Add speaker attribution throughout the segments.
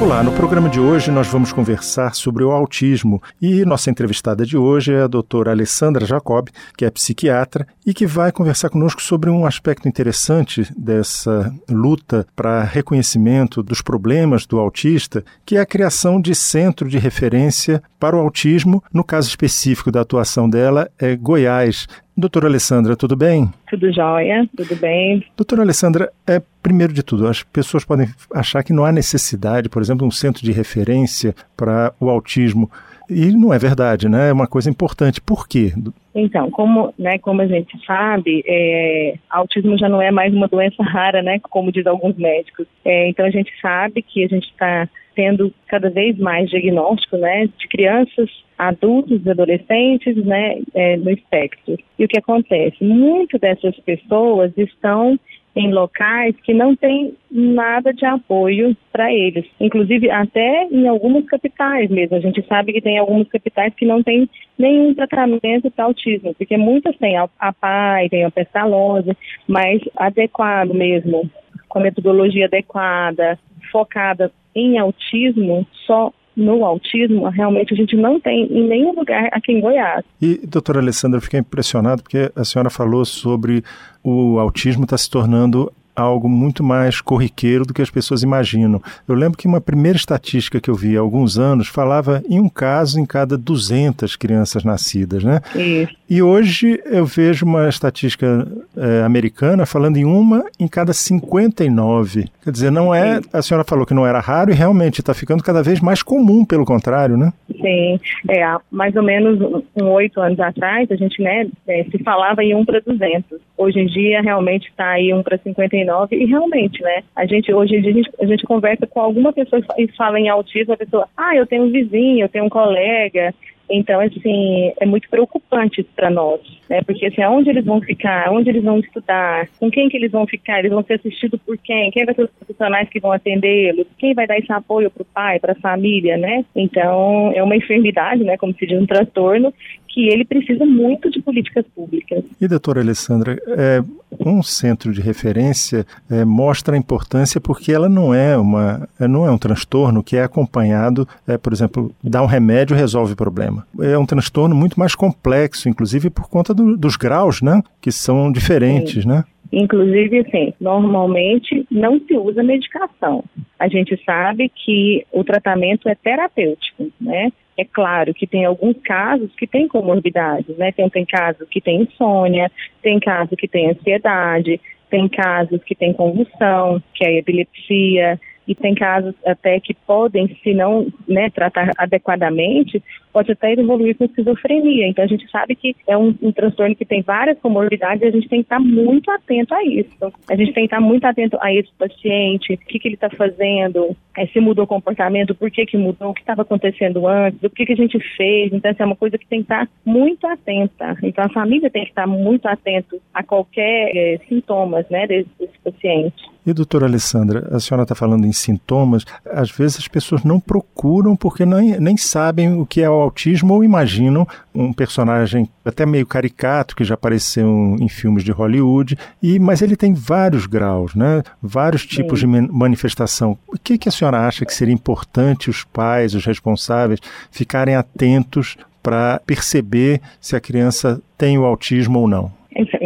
Speaker 1: Olá, no programa de hoje nós vamos conversar sobre o autismo e nossa entrevistada de hoje é a doutora Alessandra Jacob, que é psiquiatra e que vai conversar conosco sobre um aspecto interessante dessa luta para reconhecimento dos problemas do autista, que é a criação de centro de referência para o autismo. No caso específico da atuação dela é Goiás. Doutora Alessandra, tudo bem?
Speaker 2: Tudo jóia, tudo bem.
Speaker 1: Doutora Alessandra, é, primeiro de tudo, as pessoas podem achar que não há necessidade, por exemplo, de um centro de referência para o autismo. E não é verdade, né? É uma coisa importante. Por quê?
Speaker 2: Então, como, né, como a gente sabe, é, autismo já não é mais uma doença rara, né? Como diz alguns médicos. É, então a gente sabe que a gente está tendo cada vez mais diagnóstico, né, de crianças, adultos adolescentes, né, é, no espectro. E o que acontece? Muitas dessas pessoas estão em locais que não tem nada de apoio para eles. Inclusive, até em algumas capitais mesmo. A gente sabe que tem algumas capitais que não tem nenhum tratamento para autismo, porque muitas têm a, a PAI, tem a pestalose, mas adequado mesmo, com metodologia adequada, focada em autismo, só no autismo, realmente a gente não tem em nenhum lugar aqui em Goiás.
Speaker 1: E, doutora Alessandra, eu fiquei impressionado porque a senhora falou sobre o autismo está se tornando algo muito mais corriqueiro do que as pessoas imaginam. Eu lembro que uma primeira estatística que eu vi há alguns anos falava em um caso em cada 200 crianças nascidas, né?
Speaker 2: Isso.
Speaker 1: E hoje eu vejo uma estatística é, americana falando em uma em cada 59. Quer dizer, não é. A senhora falou que não era raro e realmente está ficando cada vez mais comum, pelo contrário, né?
Speaker 2: Sim, é, há mais ou menos oito anos atrás, a gente né, é, se falava em um para 200. Hoje em dia, realmente está aí um para 59 e realmente, né, a gente, hoje em dia, a gente, a gente conversa com alguma pessoa e fala em autismo, a pessoa, ah, eu tenho um vizinho, eu tenho um colega, então, assim, é muito preocupante para nós, né? Porque assim, aonde eles vão ficar, onde eles vão estudar, com quem que eles vão ficar, eles vão ser assistidos por quem, quem vai ser os profissionais que vão atendê-los, quem vai dar esse apoio para o pai, para a família, né? Então, é uma enfermidade, né? Como se diz, um transtorno que ele precisa muito de políticas públicas.
Speaker 1: E, doutora Alessandra, é, um centro de referência é, mostra a importância porque ela não é, uma, não é um transtorno que é acompanhado, é, por exemplo, dar um remédio resolve o problema. É um transtorno muito mais complexo, inclusive por conta do, dos graus, né, que são diferentes, Sim. né?
Speaker 2: Inclusive, assim, normalmente não se usa medicação. A gente sabe que o tratamento é terapêutico, né? É claro que tem alguns casos que tem comorbidades, né? Tem, tem casos que tem insônia, tem casos que tem ansiedade, tem casos que tem convulsão, que é epilepsia, e tem casos até que podem, se não né, tratar adequadamente, pode até evoluir com esquizofrenia. Então a gente sabe que é um, um, transtorno que tem várias comorbidades e a gente tem que estar muito atento a isso. A gente tem que estar muito atento a esse paciente, o que, que ele está fazendo, é, se mudou o comportamento, por que, que mudou, o que estava acontecendo antes, o que, que a gente fez. Então, essa é uma coisa que tem que estar muito atenta. Então, a família tem que estar muito atento a qualquer é, sintomas né, desse, desse paciente.
Speaker 1: E, doutora Alessandra, a senhora está falando em sintomas, às vezes as pessoas não procuram porque nem, nem sabem o que é o autismo ou imaginam um personagem até meio caricato que já apareceu em filmes de Hollywood, e mas ele tem vários graus, né? vários tipos Sim. de manifestação. O que, que a senhora acha que seria importante os pais, os responsáveis, ficarem atentos para perceber se a criança tem o autismo ou não?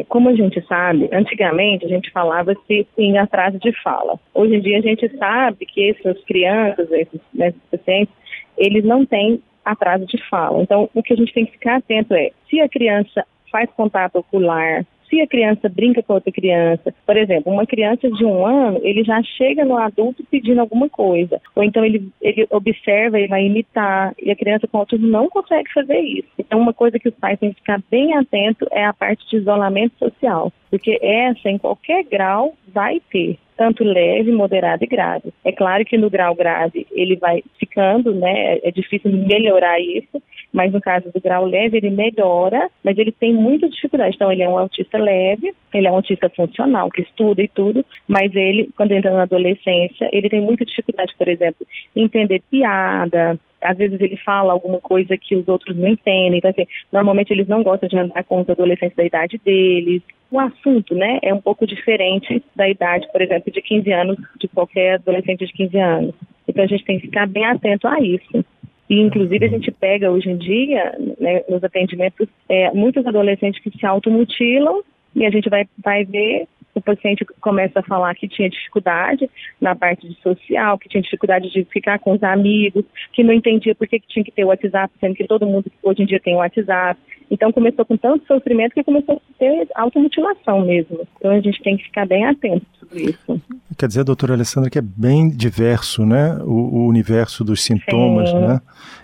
Speaker 2: Como a gente sabe, antigamente a gente falava-se em atraso de fala. Hoje em dia a gente sabe que essas crianças, esses, esses pacientes, eles não têm atraso de fala. Então, o que a gente tem que ficar atento é se a criança faz contato ocular, se a criança brinca com outra criança, por exemplo, uma criança de um ano, ele já chega no adulto pedindo alguma coisa, ou então ele, ele observa e vai imitar, e a criança com autismo não consegue fazer isso. Então, uma coisa que os pais têm que ficar bem atento é a parte de isolamento social, porque essa, em qualquer grau, vai ter tanto leve, moderado e grave. É claro que no grau grave ele vai ficando, né? É difícil melhorar isso, mas no caso do grau leve ele melhora, mas ele tem muita dificuldade. Então ele é um autista leve, ele é um autista funcional, que estuda e tudo, mas ele, quando entra na adolescência, ele tem muita dificuldade, por exemplo, em entender piada, às vezes ele fala alguma coisa que os outros não entendem. Então, assim, normalmente eles não gostam de andar com os adolescentes da idade deles. O assunto, né, é um pouco diferente da idade, por exemplo, de 15 anos, de qualquer adolescente de 15 anos. Então a gente tem que ficar bem atento a isso. E, inclusive, a gente pega hoje em dia, né, nos atendimentos, é, muitos adolescentes que se automutilam e a gente vai, vai ver o paciente começa a falar que tinha dificuldade na parte de social, que tinha dificuldade de ficar com os amigos, que não entendia por que, que tinha que ter o WhatsApp, sendo que todo mundo hoje em dia tem o WhatsApp. Então começou com tanto sofrimento que começou a ter automutilação mesmo. Então a gente tem que ficar bem atento sobre isso.
Speaker 1: Quer dizer, doutora Alessandra, que é bem diverso, né? O, o universo dos sintomas, Sim. né?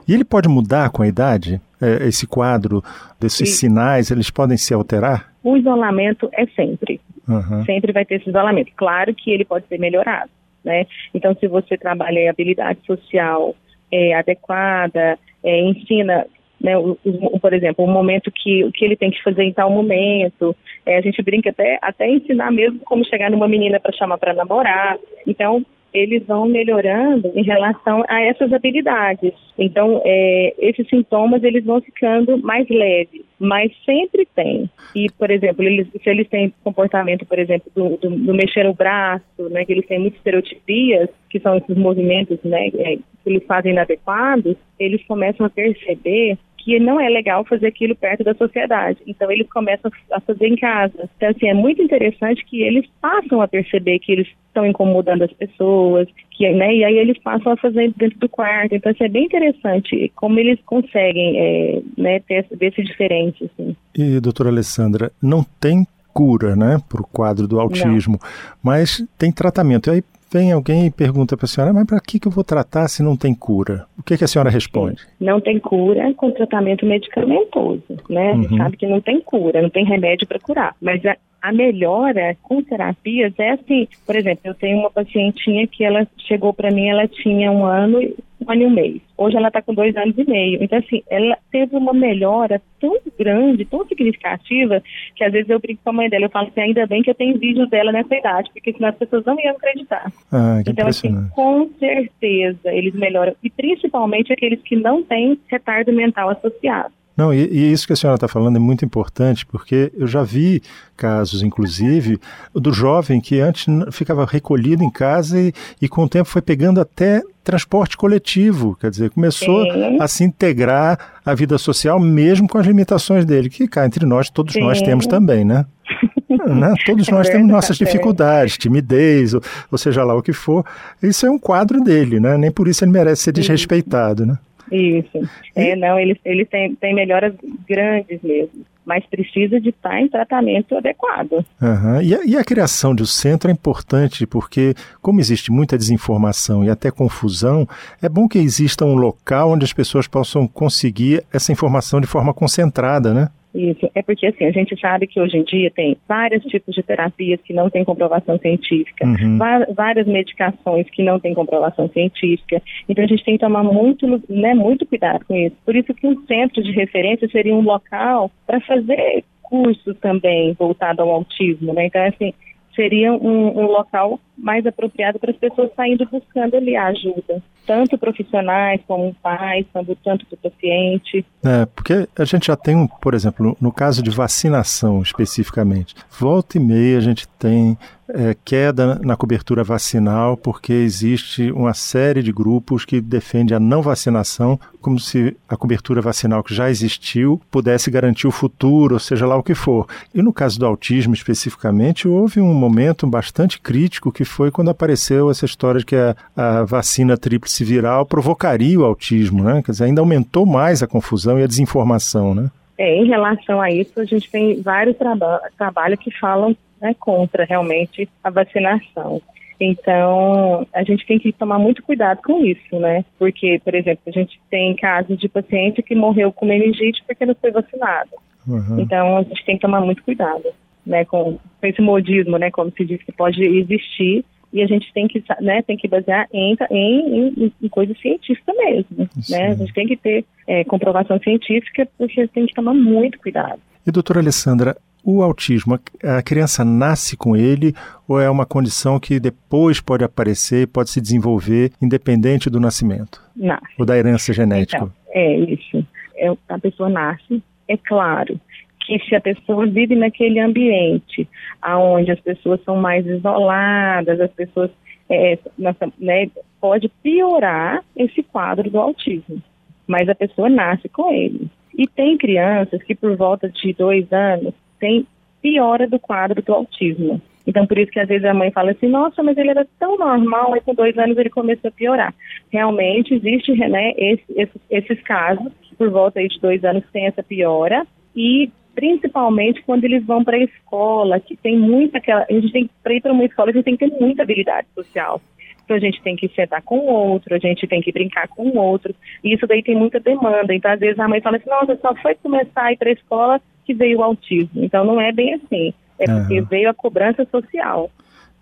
Speaker 1: E ele pode mudar com a idade? É, esse quadro desses Sim. sinais, eles podem se alterar?
Speaker 2: O isolamento é sempre. Uhum. Sempre vai ter esse isolamento. Claro que ele pode ser melhorado, né? Então, se você trabalha em habilidade social é, adequada, é, ensina né, o, o, por exemplo, o momento que que ele tem que fazer em tal momento. É, a gente brinca até até ensinar mesmo como chegar numa menina para chamar para namorar. Então eles vão melhorando em relação a essas habilidades. Então, é, esses sintomas eles vão ficando mais leves, mas sempre tem. E, por exemplo, eles, se eles têm comportamento, por exemplo, do, do, do mexer o braço, né, que eles têm muitas estereotipias, que são esses movimentos né, é, que eles fazem inadequados, eles começam a perceber que não é legal fazer aquilo perto da sociedade. Então eles começam a fazer em casa. Então assim, é muito interessante que eles passam a perceber que eles estão incomodando as pessoas, que, né, e aí eles passam a fazer dentro do quarto. Então assim, é bem interessante como eles conseguem é, né, ter, ver esse diferente. Assim.
Speaker 1: E doutora Alessandra, não tem cura, né, para o quadro do autismo, não. mas tem tratamento. E aí vem alguém e pergunta para a senhora, mas para que, que eu vou tratar se não tem cura? O que, que a senhora responde?
Speaker 2: Não tem cura com tratamento medicamentoso, né? Uhum. Sabe que não tem cura, não tem remédio para curar. Mas a, melhora com terapias é assim, por exemplo, eu tenho uma pacientinha que ela chegou para mim, ela tinha um ano, um ano e um mês. Hoje ela está com dois anos e meio. Então, assim, ela teve uma melhora tão grande, tão significativa, que às vezes eu brinco com a mãe dela, eu falo assim, ainda bem que eu tenho vídeos dela nessa idade, porque senão as pessoas não iam acreditar.
Speaker 1: Ah,
Speaker 2: então, assim, com certeza eles melhoram. E principalmente aqueles que não têm retardo mental associado.
Speaker 1: Não, e, e, isso que a senhora está falando é muito importante, porque eu já vi casos, inclusive, do jovem que antes ficava recolhido em casa e, e com o tempo foi pegando até transporte coletivo, quer dizer, começou Sim. a se integrar à vida social, mesmo com as limitações dele, que cá entre nós, todos Sim. nós temos também, né? né? Todos é nós temos nossas dificuldades, timidez, ou, ou, seja lá o que for. Isso é um quadro dele, né? Nem por isso ele merece ser desrespeitado, né?
Speaker 2: Isso. É, não, ele, ele tem, tem melhoras grandes mesmo, mas precisa de estar em tratamento adequado.
Speaker 1: Uhum. E, a, e a criação de um centro é importante porque, como existe muita desinformação e até confusão, é bom que exista um local onde as pessoas possam conseguir essa informação de forma concentrada, né?
Speaker 2: Isso, é porque assim, a gente sabe que hoje em dia tem vários tipos de terapias que não têm comprovação científica, uhum. várias medicações que não têm comprovação científica, então a gente tem que tomar muito, né, muito cuidado com isso. Por isso que um centro de referência seria um local para fazer cursos também voltado ao autismo, né? Então, assim, seria um, um local mais apropriado para as pessoas saindo buscando ali a ajuda, tanto profissionais como pais, tanto, do paciente.
Speaker 1: É, porque a gente já tem, por exemplo, no caso de vacinação especificamente, volta e meia a gente tem é, queda na cobertura vacinal, porque existe uma série de grupos que defende a não vacinação, como se a cobertura vacinal que já existiu pudesse garantir o futuro, ou seja lá o que for. E no caso do autismo especificamente, houve um momento bastante crítico que foi quando apareceu essa história de que a, a vacina tríplice viral provocaria o autismo, né? Quer dizer, ainda aumentou mais a confusão e a desinformação, né?
Speaker 2: É, em relação a isso, a gente tem vários traba trabalhos que falam né, contra realmente a vacinação. Então, a gente tem que tomar muito cuidado com isso, né? Porque, por exemplo, a gente tem casos de paciente que morreu com meningite porque não foi vacinado. Uhum. Então, a gente tem que tomar muito cuidado, né? Com, com esse modismo, né? Como se diz que pode existir e a gente tem que, né, tem que basear em, em, em, em coisa científica mesmo, Sim. né? A gente tem que ter é, comprovação científica porque tem que tomar muito cuidado.
Speaker 1: E doutora Alessandra, O autismo, a criança nasce com ele ou é uma condição que depois pode aparecer, pode se desenvolver independente do nascimento?
Speaker 2: Nasce.
Speaker 1: Ou da herança genética?
Speaker 2: Então, é isso. É, a pessoa nasce, é claro que se a pessoa vive naquele ambiente onde as pessoas são mais isoladas, as pessoas é, nossa, né, pode piorar esse quadro do autismo. Mas a pessoa nasce com ele. E tem crianças que por volta de dois anos tem piora do quadro do autismo. Então, por isso que às vezes a mãe fala assim, nossa, mas ele era tão normal, aí com dois anos ele começou a piorar. Realmente existe né, esse, esses, esses casos, por volta de dois anos tem essa piora, e principalmente quando eles vão para a escola, que tem muita aquela. A gente tem para ir para uma escola, a gente tem que ter muita habilidade social. Então a gente tem que sentar com o outro, a gente tem que brincar com o outro. E isso daí tem muita demanda. Então, às vezes, a mãe fala assim, nossa, só foi começar a ir para a escola que veio o autismo. Então não é bem assim. É porque uhum. veio a cobrança social.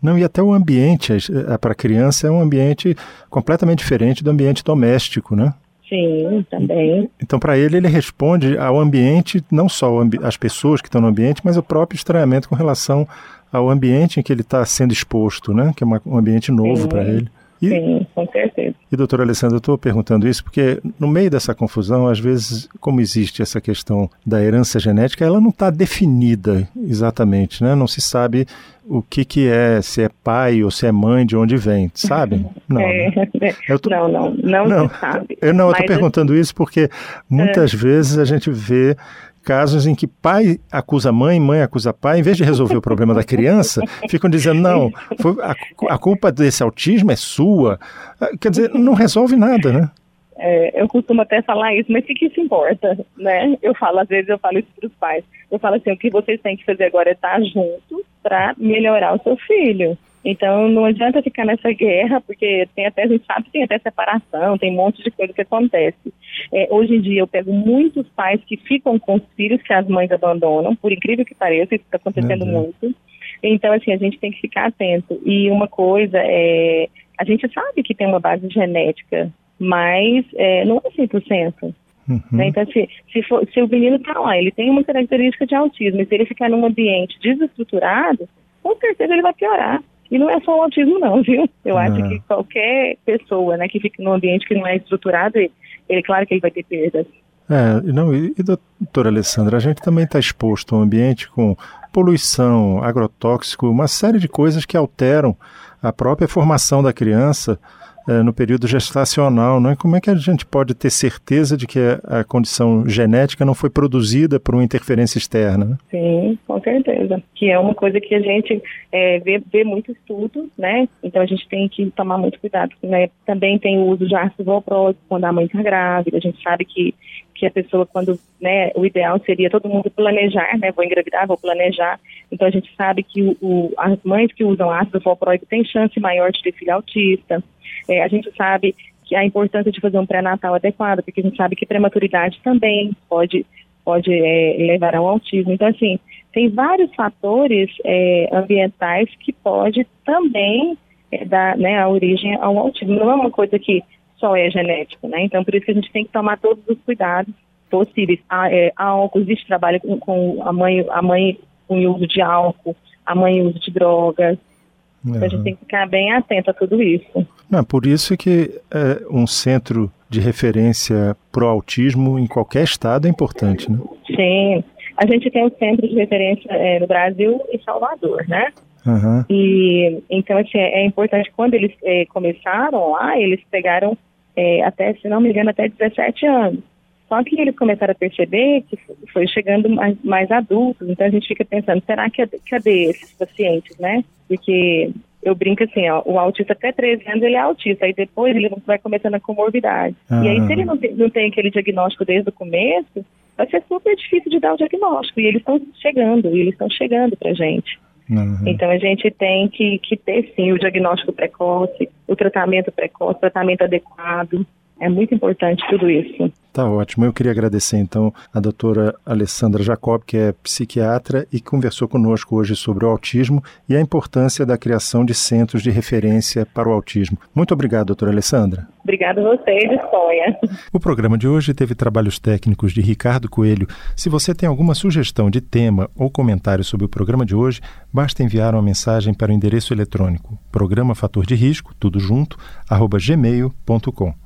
Speaker 1: Não, e até o ambiente para a criança é um ambiente completamente diferente do ambiente doméstico, né?
Speaker 2: Sim, também.
Speaker 1: Então, para ele, ele responde ao ambiente, não só as pessoas que estão no ambiente, mas o próprio estranhamento com relação ao ambiente em que ele está sendo exposto, né? Que é um ambiente novo para ele.
Speaker 2: E, Sim, com certeza.
Speaker 1: E, doutora Alessandra, eu estou perguntando isso porque, no meio dessa confusão, às vezes, como existe essa questão da herança genética, ela não está definida exatamente, né? Não se sabe o que, que é, se é pai ou se é mãe, de onde vem, sabe?
Speaker 2: Não, é, né? tô... não, não, não, não, se sabe.
Speaker 1: Eu não, estou perguntando isso porque muitas é. vezes a gente vê casos em que pai acusa mãe, mãe acusa pai, em vez de resolver o problema da criança, ficam dizendo, não, a, a, culpa desse autismo é sua. Ah, quer dizer, não resolve nada, né?
Speaker 2: É, eu costumo até falar isso, mas o que isso importa, né? Eu falo, às vezes eu falo isso para os pais. Eu falo assim, o que vocês têm que fazer agora é estar juntos para melhorar o seu filho. Então não adianta ficar nessa guerra, porque tem até, a gente sabe que tem até separação, tem um monte de coisa que acontece. É, hoje em dia eu pego muitos pais que ficam com os filhos que as mães abandonam, por incrível que pareça, isso está acontecendo uhum. muito. Então, assim, a gente tem que ficar atento. E uma coisa é, a gente sabe que tem uma base genética, mas é, não é 100%. Uhum. Né? Então, se, se, for, se o menino está lá, ele tem uma característica de autismo, e se ele ficar num ambiente desestruturado, com certeza ele vai piorar. E não é só o autismo, não, viu? Eu acho que qualquer pessoa né, que fique num ambiente que não é estruturado, ele, ele claro que ele vai ter perdas.
Speaker 1: É, não, e, e doutora Alessandra, a gente também está exposto a um ambiente com poluição, agrotóxico, uma série de coisas que alteram a própria formação da criança, é, no período gestacional, não é? Como é que a gente pode ter certeza de que a, condição genética não foi produzida por uma interferência externa? Né?
Speaker 2: Sim, com certeza. Que é uma coisa que a gente é, vê, vê muito estudo, né? Então a gente tem que tomar muito cuidado. Né? Também tem o uso de ácido valproico quando a mãe está grávida. A gente sabe que que a pessoa quando, né, o ideal seria todo mundo planejar, né, vou engravidar, vou planejar. Então a gente sabe que o, o, as mães que usam ácido valproico têm chance maior de ter filho autista. É, a gente sabe que a importância de fazer um pré-natal adequado, porque a gente sabe que prematuridade também pode, pode é, levar ao autismo. Então, assim, tem vários fatores é, ambientais que pode também é, dar né, a origem ao autismo. Não é uma coisa que só é genética, né? Então, por isso que a gente tem que tomar todos os cuidados possíveis. Há, é, álcool, existe trabalho com, com a mãe, a mãe com uso de álcool, a mãe uso de drogas, Uhum. a gente tem que ficar bem atento a tudo isso.
Speaker 1: Não, por isso que é, um centro de referência para o autismo em qualquer estado é importante, né?
Speaker 2: Sim. A gente tem um centro de referência é, no Brasil e Salvador, né?
Speaker 1: Uhum.
Speaker 2: E então assim, é importante quando eles é, começaram lá, eles pegaram é, até, se não me engano, até 17 anos. Só que eles começaram a perceber que foi chegando mais, mais adultos, então a gente fica pensando, será que cadê esses pacientes, né? Porque eu brinco assim, ó, o autista até 13 anos ele é autista, aí depois ele vai começando a comorbidade. Ah. E aí se ele não tem, não tem aquele diagnóstico desde o começo, vai ser super difícil de dar o diagnóstico. E eles estão chegando, e eles estão chegando pra gente. Uhum. Então a gente tem que, que ter sim o diagnóstico precoce, o tratamento precoce, o tratamento adequado É muito importante tudo isso.
Speaker 1: Tá ótimo. Eu queria agradecer então a doutora Alessandra Jacob, que é psiquiatra e conversou conosco hoje sobre o autismo e a importância da criação de centros de referência para o autismo. Muito obrigado, doutora Alessandra.
Speaker 2: Obrigada a você, Disponha.
Speaker 1: O programa de hoje teve trabalhos técnicos de Ricardo Coelho. Se você tem alguma sugestão de tema ou comentário sobre o programa de hoje, basta enviar uma mensagem para o endereço eletrônico programa fator de risco, tudo junto, arroba gmail.com.